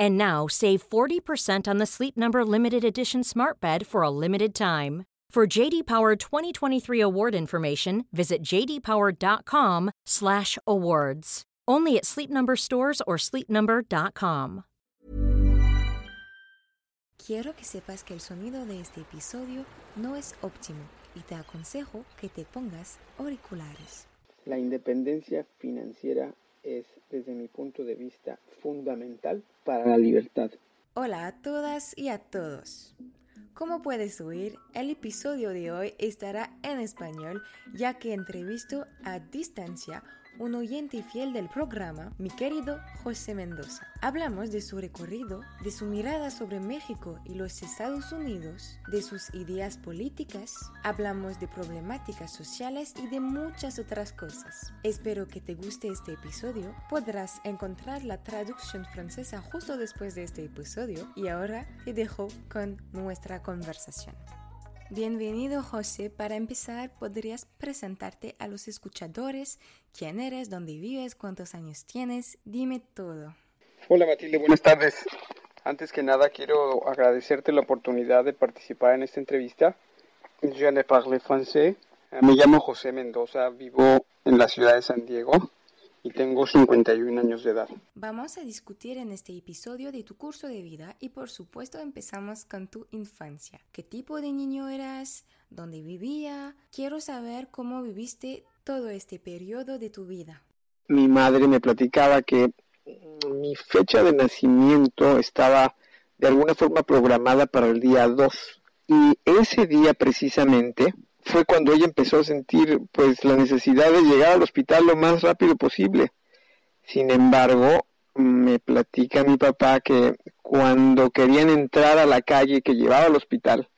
And now save 40% on the Sleep Number limited edition Smart Bed for a limited time. For JD Power 2023 award information, visit jdpower.com/awards. Only at Sleep Number stores or sleepnumber.com. Quiero que sepas que el sonido de este episodio no es óptimo y te aconsejo que te pongas auriculares. La independencia financiera es, desde mi punto de vista, fundamental para la libertad. Hola a todas y a todos. Como puedes oír, el episodio de hoy estará en español ya que entrevisto a distancia un oyente fiel del programa, mi querido José Mendoza. Hablamos de su recorrido, de su mirada sobre México y los Estados Unidos, de sus ideas políticas, hablamos de problemáticas sociales y de muchas otras cosas. Espero que te guste este episodio. Podrás encontrar la traducción francesa justo después de este episodio y ahora te dejo con nuestra conversación. Bienvenido José. Para empezar, ¿podrías presentarte a los escuchadores? ¿Quién eres? ¿Dónde vives? ¿Cuántos años tienes? Dime todo. Hola Matilde, buenas tardes. Antes que nada quiero agradecerte la oportunidad de participar en esta entrevista. Je ne parle français. Me llamo José Mendoza, vivo en la ciudad de San Diego y tengo 51 años de edad. Vamos a discutir en este episodio de tu curso de vida y por supuesto empezamos con tu infancia. ¿Qué tipo de niño eras? ¿Dónde vivía? Quiero saber cómo viviste todo este periodo de tu vida. Mi madre me platicaba que mi fecha de nacimiento estaba de alguna forma programada para el día 2 y ese día precisamente fue cuando ella empezó a sentir pues la necesidad de llegar al hospital lo más rápido posible. Sin embargo, me platica mi papá que cuando querían entrar a la calle que llevaba al hospital,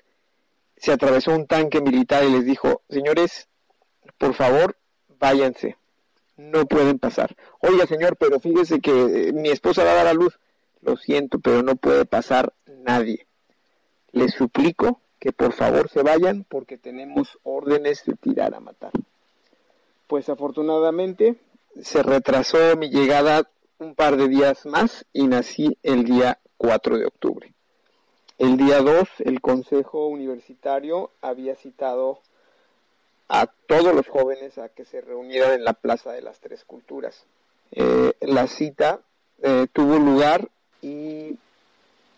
se atravesó un tanque militar y les dijo, señores, por favor, váyanse, no pueden pasar. Oiga, señor, pero fíjese que eh, mi esposa va a dar a luz. Lo siento, pero no puede pasar nadie. Les suplico que por favor se vayan porque tenemos órdenes de tirar a matar. Pues afortunadamente se retrasó mi llegada un par de días más y nací el día 4 de octubre. El día 2 el Consejo Universitario había citado a todos los jóvenes a que se reunieran en la Plaza de las Tres Culturas. Eh, la cita eh, tuvo lugar y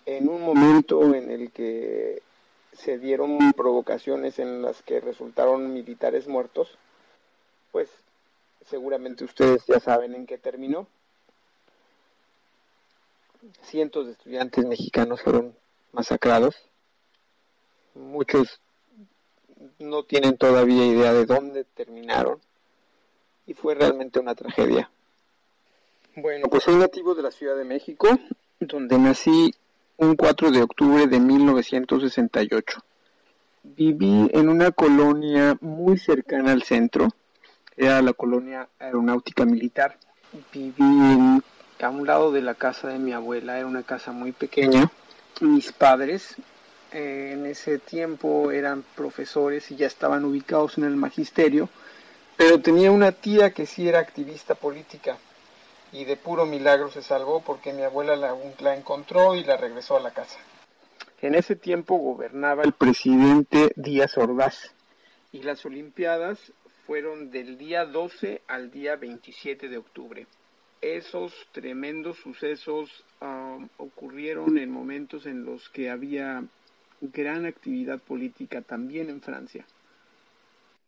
en un momento en el que se dieron provocaciones en las que resultaron militares muertos, pues seguramente ustedes ya saben en qué terminó. Cientos de estudiantes mexicanos fueron masacrados. Muchos no tienen todavía idea de dónde terminaron. Y fue realmente una tragedia. Bueno, pues soy nativo de la Ciudad de México, donde nací un 4 de octubre de 1968. Viví en una colonia muy cercana al centro, era la colonia aeronáutica militar. Viví a un lado de la casa de mi abuela, era una casa muy pequeña. Mis padres eh, en ese tiempo eran profesores y ya estaban ubicados en el magisterio, pero tenía una tía que sí era activista política y de puro milagro se salvó porque mi abuela la, encontró y la regresó a la casa. En ese tiempo gobernaba el presidente Díaz Ordaz y las Olimpiadas fueron del día 12 al día 27 de octubre. Esos tremendos sucesos um, ocurrieron en momentos en los que había gran actividad política también en Francia.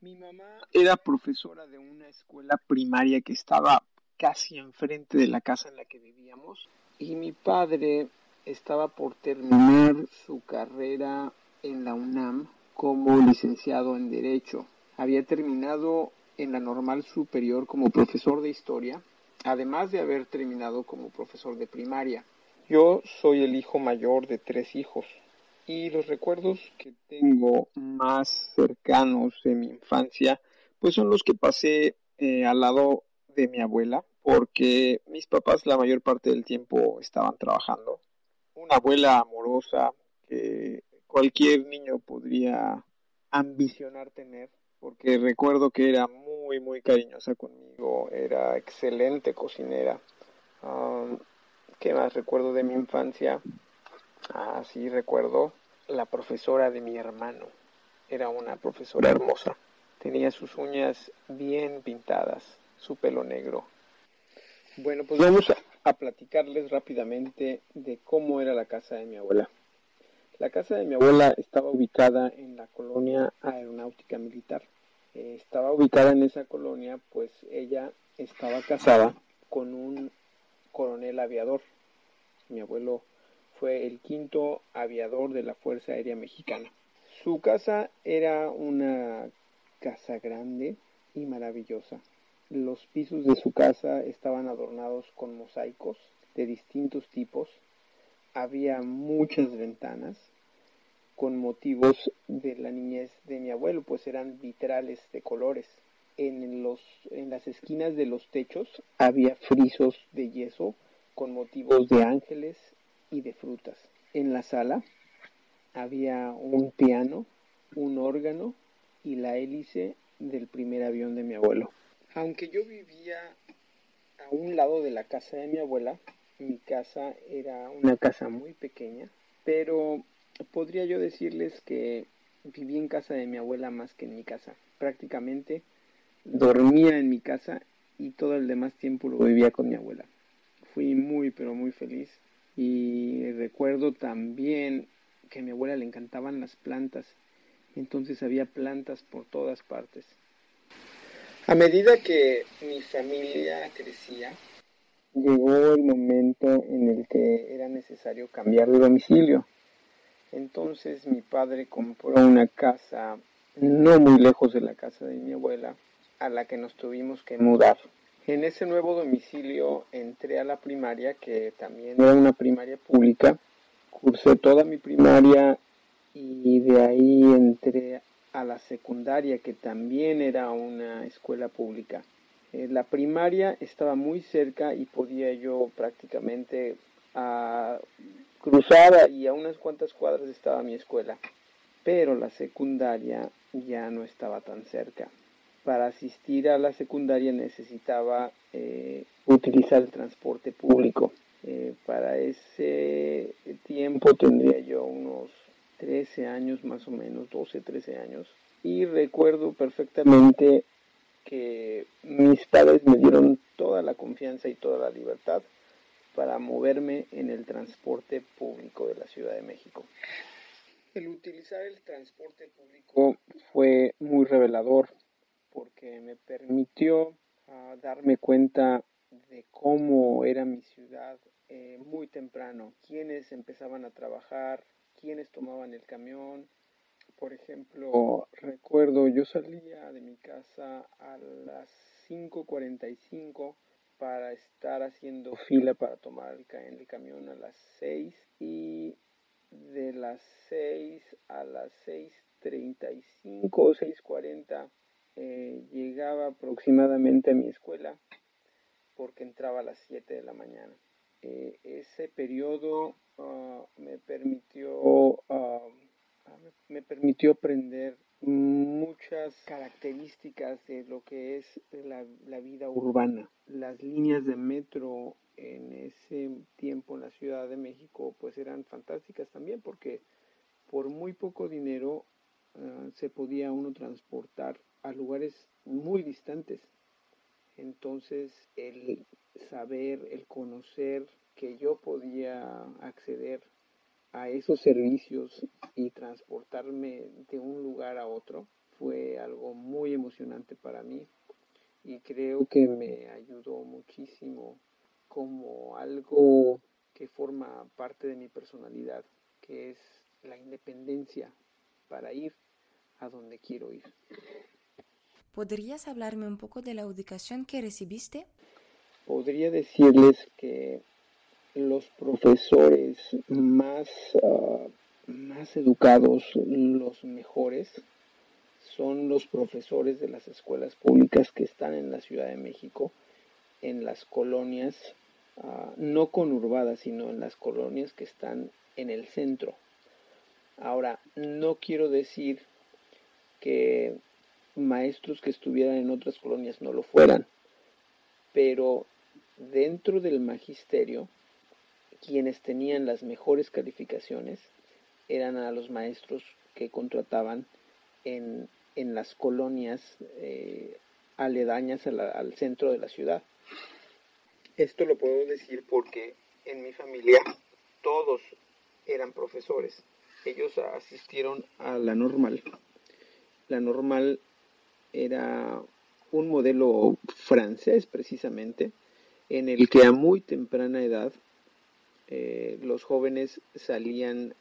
Mi mamá era profesora de una escuela primaria que estaba casi enfrente de la casa en la que vivíamos y mi padre estaba por terminar su carrera en la UNAM como licenciado en Derecho. Había terminado en la normal superior como profesor de historia, además de haber terminado como profesor de primaria. Yo soy el hijo mayor de tres hijos y los recuerdos que tengo más cercanos de mi infancia pues son los que pasé eh, al lado de mi abuela porque mis papás la mayor parte del tiempo estaban trabajando. Una abuela amorosa que cualquier niño podría ambicionar tener porque recuerdo que era muy muy cariñosa conmigo, era excelente cocinera. Um, ¿Qué más recuerdo de mi infancia? Ah, sí, recuerdo la profesora de mi hermano. Era una profesora hermosa. Tenía sus uñas bien pintadas, su pelo negro. Bueno, pues vamos a, a platicarles rápidamente de cómo era la casa de mi abuela. La casa de mi abuela estaba ubicada en la colonia aeronáutica militar. Eh, estaba ubicada en esa colonia, pues ella estaba casada con un coronel aviador. Mi abuelo fue el quinto aviador de la Fuerza Aérea Mexicana. Su casa era una casa grande y maravillosa. Los pisos de su casa estaban adornados con mosaicos de distintos tipos. Había muchas ventanas con motivos de la niñez de mi abuelo, pues eran vitrales de colores. En, los, en las esquinas de los techos había frisos de yeso con motivos de ángeles y de frutas. En la sala había un piano, un órgano y la hélice del primer avión de mi abuelo. Aunque yo vivía a un lado de la casa de mi abuela, mi casa era una casa muy pequeña, pero podría yo decirles que viví en casa de mi abuela más que en mi casa. Prácticamente dormía en mi casa y todo el demás tiempo lo vivía con mi abuela. Fui muy pero muy feliz y recuerdo también que a mi abuela le encantaban las plantas. Entonces había plantas por todas partes. A medida que mi familia crecía, llegó el momento en el que era necesario cambiar de domicilio. Entonces mi padre compró una casa no muy lejos de la casa de mi abuela, a la que nos tuvimos que mudar. En ese nuevo domicilio entré a la primaria, que también era una primaria pública. Cursé toda mi primaria y de ahí entré a la secundaria, que también era una escuela pública. Eh, la primaria estaba muy cerca y podía yo prácticamente a cruzar y a unas cuantas cuadras estaba mi escuela, pero la secundaria ya no estaba tan cerca. Para asistir a la secundaria necesitaba eh, utilizar el transporte público. Eh, para ese tiempo tendría yo unos 13 años más o menos, 12, 13 años. Y recuerdo perfectamente que mis padres me dieron toda la confianza y toda la libertad para moverme en el transporte público de la Ciudad de México. El utilizar el transporte público fue muy revelador porque me permitió ah, darme cuenta de cómo era mi ciudad eh, muy temprano, quiénes empezaban a trabajar, quiénes tomaban el camión. Por ejemplo, recuerdo yo salía de mi casa a las 5.45 para estar haciendo fila para tomar el, el camión a las 6 y de las 6 a las 6.35 o 6.40 eh, llegaba aproximadamente a mi escuela porque entraba a las 7 de la mañana. Eh, ese periodo ah, me permitió ah, me permitió aprender muchas características de lo que es la, la, vida urbana. Las líneas de metro en ese tiempo en la Ciudad de México pues eran fantásticas también porque por muy poco dinero uh, se podía uno transportar a lugares muy distantes. Entonces el saber, el conocer que yo podía acceder a esos servicios y transportarme de un lugar a otro fue algo muy emocionante para mí y creo que me ayudó muchísimo como algo que forma parte de mi personalidad, que es la independencia para ir a donde quiero ir. ¿Podrías hablarme un poco de la educación que recibiste? Podría decirles que los profesores más, ah, más educados, los mejores, son los profesores de las escuelas públicas que están en la Ciudad de México, en las colonias, uh, no conurbadas, sino en las colonias que están en el centro. Ahora, no quiero decir que maestros que estuvieran en otras colonias no lo fueran, pero dentro del magisterio, quienes tenían las mejores calificaciones eran a los maestros que contrataban en, en las colonias eh, aledañas al centro de la ciudad. Esto lo puedo decir porque en mi familia todos eran profesores. Ellos asistieron a la normal. La normal era un modelo francés precisamente, en el que a muy temprana edad eh, los jóvenes salían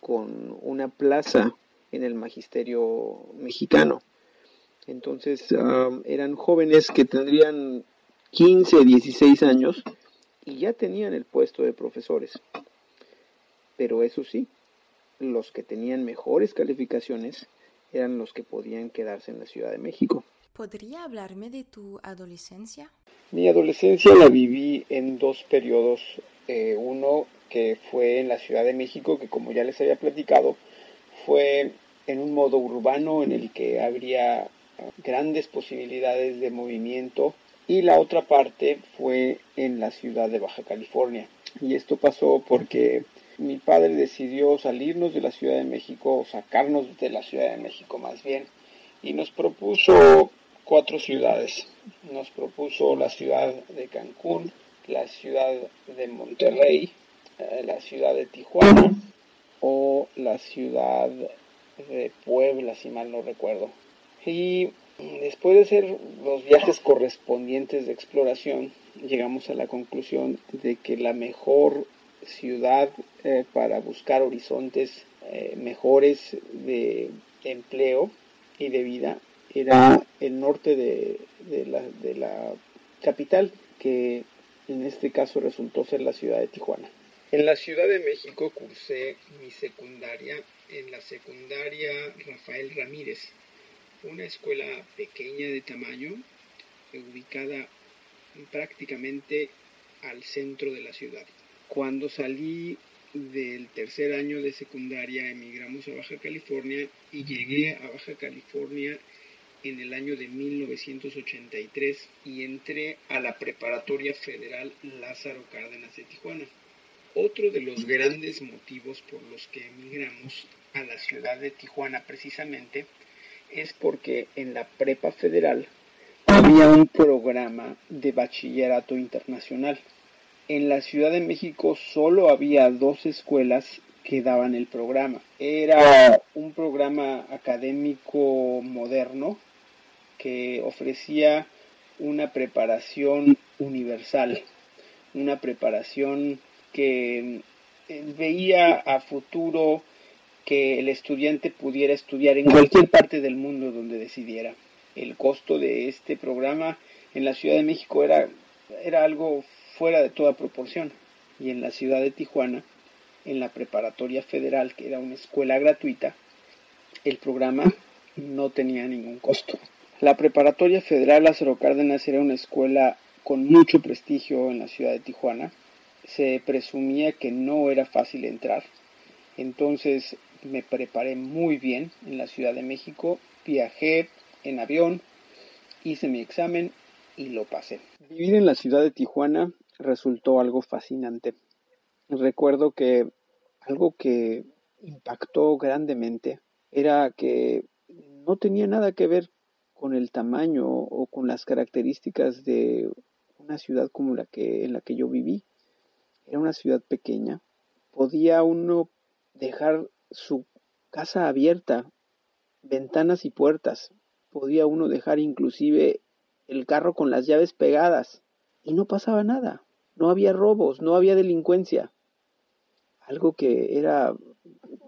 con una plaza en el magisterio mexicano. Entonces eran jóvenes que tendrían 15, 16 años y ya tenían el puesto de profesores. Pero eso sí, los que tenían mejores calificaciones eran los que podían quedarse en la Ciudad de México. ¿Podría hablarme de tu adolescencia? Mi adolescencia la viví en dos periodos. Eh, uno que fue en la Ciudad de México, que como ya les había platicado, fue en un modo urbano en el que habría grandes posibilidades de movimiento y la otra parte fue en la ciudad de Baja California. Y esto pasó porque mi padre decidió salirnos de la Ciudad de México, sacarnos de la Ciudad de México más bien, y nos propuso cuatro ciudades. Nos propuso la ciudad de Cancún, la ciudad de Monterrey, eh, la ciudad de Tijuana o la ciudad de Puebla, si mal no recuerdo. Y después de hacer los viajes correspondientes de exploración, llegamos a la conclusión de que la mejor ciudad eh, para buscar horizontes eh, mejores de empleo y de vida era el norte de, la, de la capital, que en este caso resultó ser la ciudad de Tijuana. En la Ciudad de México cursé mi secundaria en la secundaria Rafael Ramírez, una escuela pequeña de tamaño, ubicada prácticamente al centro de la ciudad. Cuando salí del tercer año de secundaria emigramos a Baja California y llegué a Baja California en el año de 1983 y entré a la Preparatoria Federal Lázaro Cárdenas de Tijuana. Otro de los grandes motivos por los que emigramos a la ciudad de Tijuana precisamente es porque en la prepa federal había un programa de bachillerato internacional. En la Ciudad de México solo había dos escuelas que daban el programa. Era un programa académico moderno que ofrecía una preparación universal, una preparación que eh, veía a futuro que el estudiante pudiera estudiar en cualquier parte del mundo donde decidiera. El costo de este programa en la Ciudad de México era, era algo fuera de toda proporción. Y en la ciudad de Tijuana, en la preparatoria federal, que era una escuela gratuita, el programa no tenía ningún costo. La preparatoria federal Lázaro Cárdenas era una escuela con mucho prestigio en la ciudad de Tijuana. Se presumía que no era fácil entrar. Entonces me preparé muy bien en la Ciudad de México. Viajé en avión, hice mi examen y lo pasé. Vivir en la ciudad de Tijuana resultó algo fascinante. Recuerdo que algo que impactó grandemente era que no tenía nada que ver con el tamaño o con las características de una ciudad como la que en la que yo viví. Era una ciudad pequeña. Podía uno dejar su casa abierta ventanas y puertas. Podía uno dejar inclusive el carro con las llaves pegadas y no pasaba nada. No había robos, no había delincuencia. Algo que era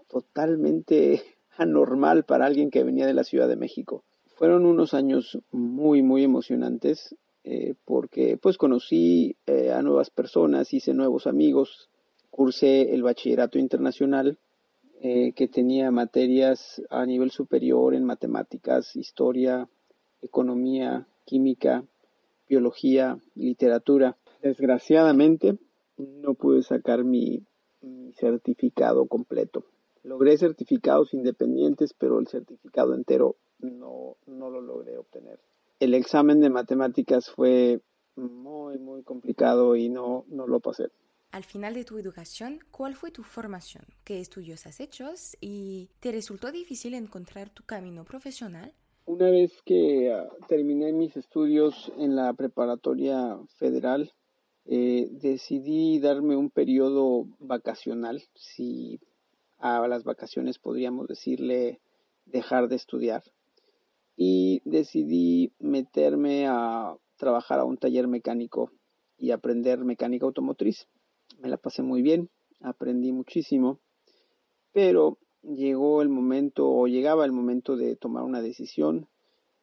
totalmente anormal para alguien que venía de la Ciudad de México. Fueron unos años muy, muy emocionantes eh, porque pues conocí eh, a nuevas personas, hice nuevos amigos, cursé el bachillerato internacional eh, que tenía materias a nivel superior en matemáticas, historia, economía, química, biología, literatura. Desgraciadamente no pude sacar mi, certificado completo. Logré certificados independientes, pero el certificado entero no, no lo logré obtener. El examen de matemáticas fue muy, muy complicado y no, no lo pasé. Al final de tu educación, ¿cuál fue tu formación? ¿Qué estudios has hecho? ¿Y te resultó difícil encontrar tu camino profesional? Una vez que ah, terminé mis estudios en la preparatoria federal, eh, decidí darme un periodo vacacional, si a las vacaciones podríamos decirle dejar de estudiar, y decidí meterme a trabajar a un taller mecánico y aprender mecánica automotriz. Me la pasé muy bien, aprendí muchísimo, pero llegó el momento o llegaba el momento de tomar una decisión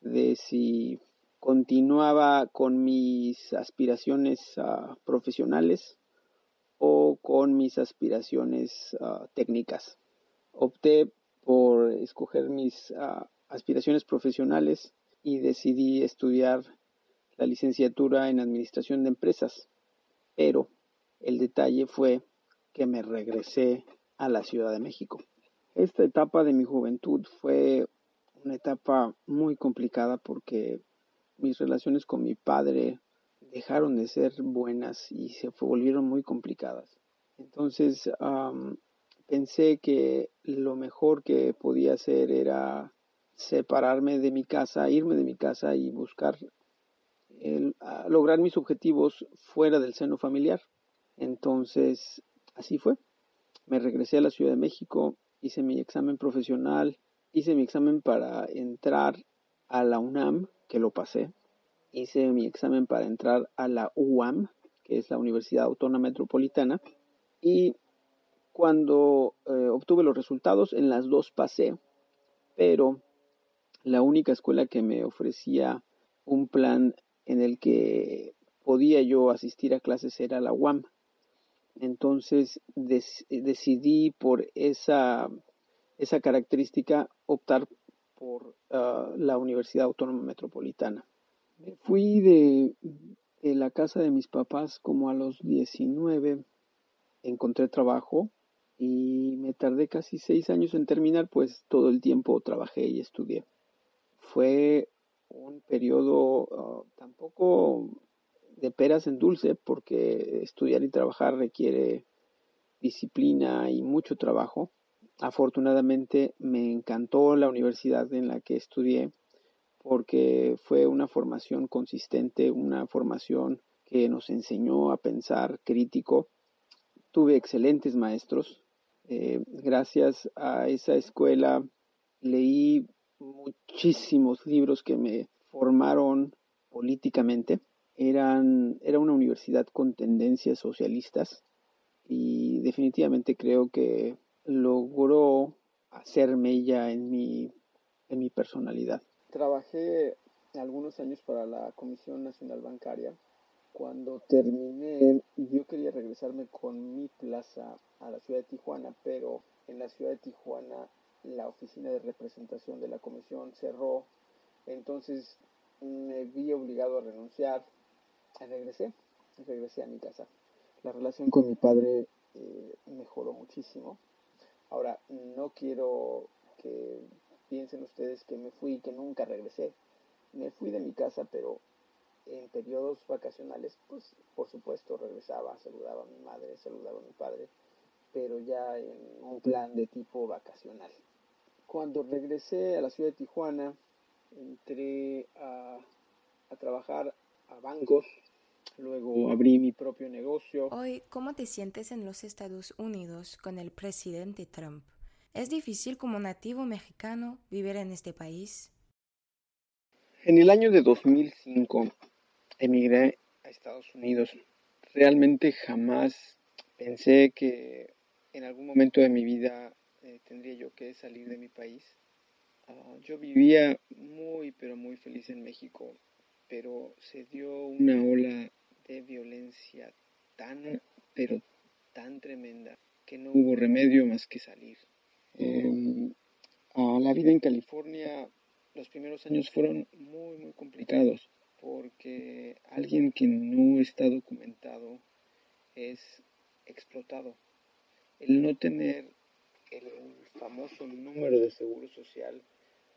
de si continuaba con mis aspiraciones ah, profesionales o con mis aspiraciones ah, técnicas. Opté por escoger mis ah, aspiraciones profesionales y decidí estudiar la licenciatura en Administración de Empresas. Pero el detalle fue que me regresé a la Ciudad de México. Esta etapa de mi juventud fue una etapa muy complicada porque mis relaciones con mi padre dejaron de ser buenas y se volvieron muy complicadas. Entonces pensé que lo mejor que podía hacer era separarme de mi casa, irme de mi casa y buscar lograr mis objetivos fuera del seno familiar. Entonces, así fue. Me regresé a la Ciudad de México, hice mi examen profesional, hice mi examen para entrar a la UNAM, que lo pasé. Hice mi examen para entrar a la UAM, que es la Universidad Autónoma Metropolitana. Y cuando eh, obtuve los resultados, en las dos pasé, pero la única escuela que me ofrecía un plan en el que podía yo asistir a clases era la UAM. Entonces decidí por esa, esa característica optar por ah, la Universidad Autónoma Metropolitana. Fui de, de, la casa de mis papás como a los 19, encontré trabajo y me tardé casi seis años en terminar, pues todo el tiempo trabajé y estudié fue un periodo ah, tampoco de peras en dulce, porque estudiar y trabajar requiere disciplina y mucho trabajo. Afortunadamente me encantó la universidad en la que estudié porque fue una formación consistente, una formación que nos enseñó a pensar crítico. Tuve excelentes maestros. Eh, gracias a esa escuela leí muchísimos libros que me formaron políticamente. Eran, era una universidad con tendencias socialistas y definitivamente creo que logró hacerme ella en mi, en mi personalidad. Trabajé algunos años para la Comisión Nacional Bancaria. Cuando terminé, yo quería regresarme con mi plaza a la ciudad de Tijuana, pero en la ciudad de Tijuana la oficina de representación de la comisión cerró, entonces me vi obligado a renunciar, regresé, regresé a mi casa. La relación con mi padre eh, mejoró muchísimo. Ahora, no quiero que piensen ustedes que me fui y que nunca regresé. Me fui de mi casa, pero en periodos vacacionales, pues por supuesto regresaba, saludaba a mi madre, saludaba a mi padre, pero ya en un plan de tipo vacacional. Cuando regresé a la ciudad de Tijuana, entré a, trabajar a bancos, luego abrí mi propio negocio. Hoy, ¿cómo te sientes en los Estados Unidos con el presidente Trump? ¿Es difícil como nativo mexicano vivir en este país? En el año de 2005 emigré a Estados Unidos. Realmente jamás pensé que en algún momento de mi vida eh, tendría yo que salir de mi país. Ah, yo vivía muy, pero muy feliz en México, pero se dio una ola de violencia tan, pero tan tremenda que no hubo remedio más que salir. Em, a la vida en California los primeros años fueron muy, muy complicados porque alguien que no está documentado es explotado. El no tener el famoso número de seguro social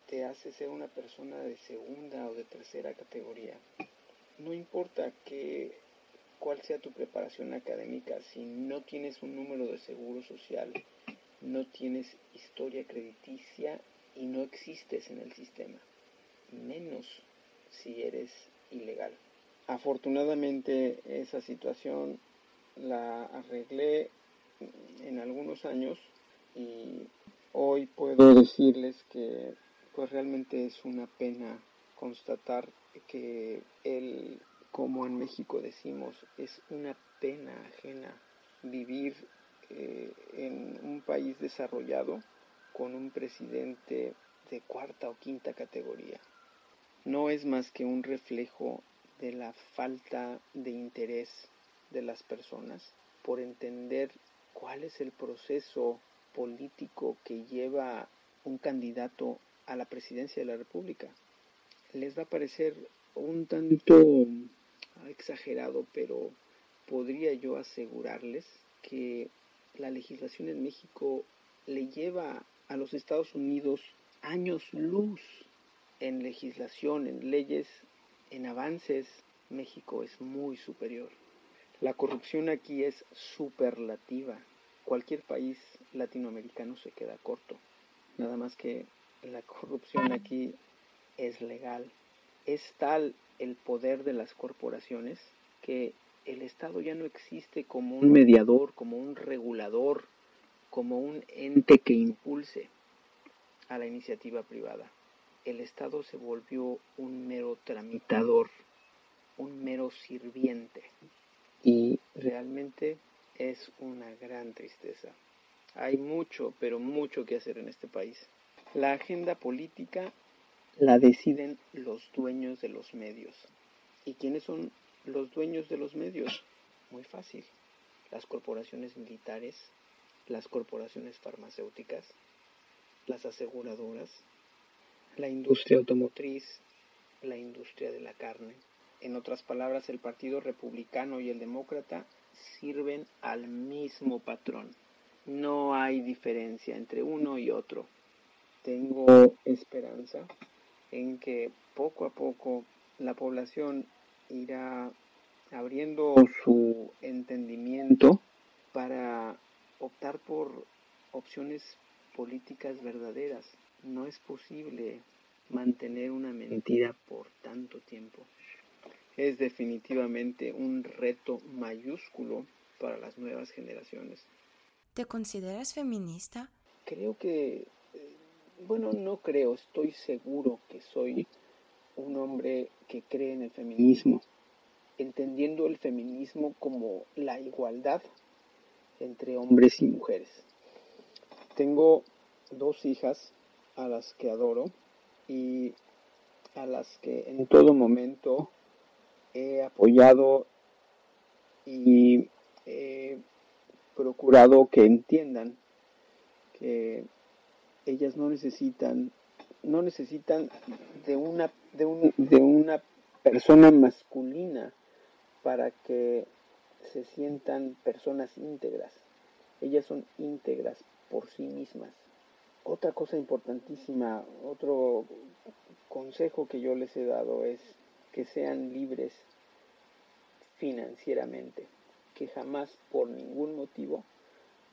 te hace ser una persona de segunda o de tercera categoría. No importa cuál sea tu preparación académica, si no tienes un número de seguro social, no tienes historia crediticia y no existes en el sistema, menos si eres ilegal. Afortunadamente esa situación la arreglé en algunos años y hoy puedo decirles que pues realmente es una pena constatar que él, como en México decimos, es una pena ajena vivir eh, en un país desarrollado con un presidente de cuarta o quinta categoría. No es más que un reflejo de la falta de interés de las personas por entender cuál es el proceso político que lleva un candidato a la presidencia de la República. Les va a parecer un tanto exagerado, pero podría yo asegurarles que la legislación en México le lleva a los Estados Unidos años luz en legislación, en leyes, en avances. México es muy superior. La corrupción aquí es superlativa. Cualquier país latinoamericano se queda corto. Nada más que la corrupción aquí es legal. Es tal el poder de las corporaciones que el Estado ya no existe como un mediador, como un regulador, como un ente que impulse a la iniciativa privada. El Estado se volvió un mero tramitador, un mero sirviente. Y realmente es una gran tristeza. Hay mucho, pero mucho que hacer en este país. La agenda política la deciden los dueños de los medios. ¿Y quiénes son los dueños de los medios? Muy fácil. Las corporaciones militares, las corporaciones farmacéuticas, las aseguradoras, la industria automotriz, la industria de la carne. En otras palabras, el Partido Republicano y el Demócrata sirven al mismo patrón. No hay diferencia entre uno y otro tengo esperanza en que poco a poco la población irá abriendo su entendimiento para optar por opciones políticas verdaderas. No es posible mantener una mentira por tanto tiempo. Es definitivamente un reto mayúsculo para las nuevas generaciones. ¿Te consideras feminista? Creo que bueno, no creo, estoy seguro que soy un hombre que cree en el feminismo, entendiendo el feminismo como la igualdad entre hombres y mujeres. Tengo dos hijas a las que adoro y a las que en todo momento he apoyado y he procurado que entiendan que ellas no necesitan, no necesitan de una, de, una persona masculina para que se sientan personas íntegras. Ellas son íntegras por sí mismas. Otra cosa importantísima, otro consejo que yo les he dado es que sean libres financieramente, que jamás por ningún motivo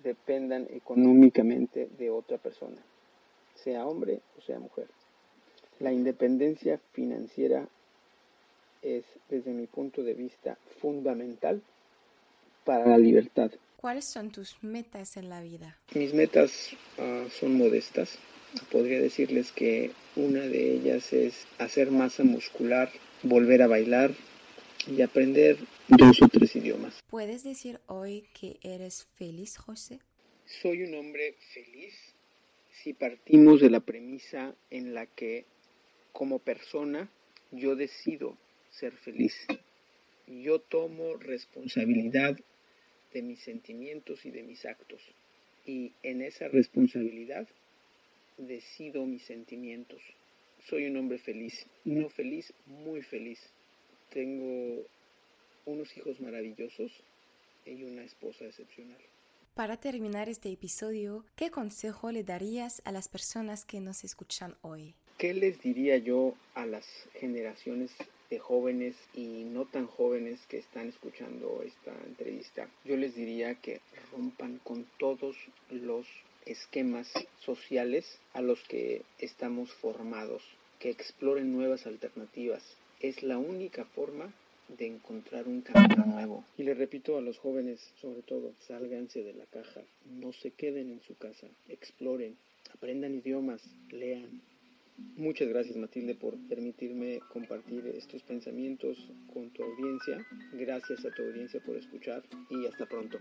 dependan económicamente de otra persona sea hombre o sea mujer. La independencia financiera es, desde mi punto de vista, fundamental para la libertad ¿Cuáles son tus metas en la vida? Mis metas uh, son modestas. Podría decirles que una de ellas es hacer masa muscular, volver a bailar y aprender dos o tres idiomas. ¿Puedes decir hoy que eres feliz, José? Soy un hombre feliz si partimos de la premisa en la que como persona yo decido ser feliz. Yo tomo responsabilidad de mis sentimientos y de mis actos. Y en esa responsabilidad decido mis sentimientos. Soy un hombre feliz, no feliz, muy feliz. Tengo unos hijos maravillosos y una esposa excepcional. Para terminar este episodio, ¿qué consejo le darías a las personas que nos escuchan hoy? ¿Qué les diría yo a las generaciones de jóvenes y no tan jóvenes que están escuchando esta entrevista? Yo les diría que rompan con todos los esquemas sociales a los que estamos formados, que exploren nuevas alternativas. Es la única forma de encontrar un camino nuevo. Y le repito a los jóvenes, sobre todo, sálganse de la caja, no se queden en su casa, exploren, aprendan idiomas, lean. Muchas gracias Matilde por permitirme compartir estos pensamientos con tu audiencia. Gracias a tu audiencia por escuchar y hasta pronto.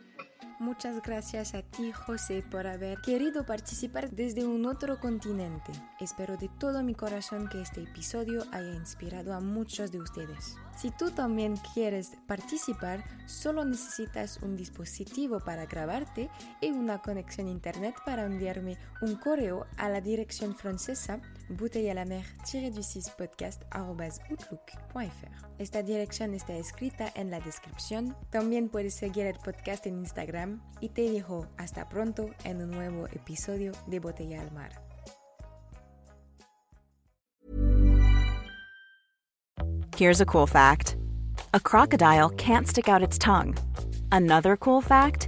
Muchas gracias a ti, José, por haber querido participar desde un otro continente. Espero de todo mi corazón que este episodio haya inspirado a muchos de ustedes. Si tú también quieres participar, solo necesitas un dispositivo para grabarte y una conexión a internet para enviarme un correo a la dirección francesa bouteille à la mer du 6 podcast.outlook.fr. Esta dirección está escrita en la descripción. También puedes seguir el podcast en Instagram y te digo hasta pronto en un nuevo episodio de Botella al Mar. Here's a cool fact. A crocodile can't stick out its tongue. Another cool fact,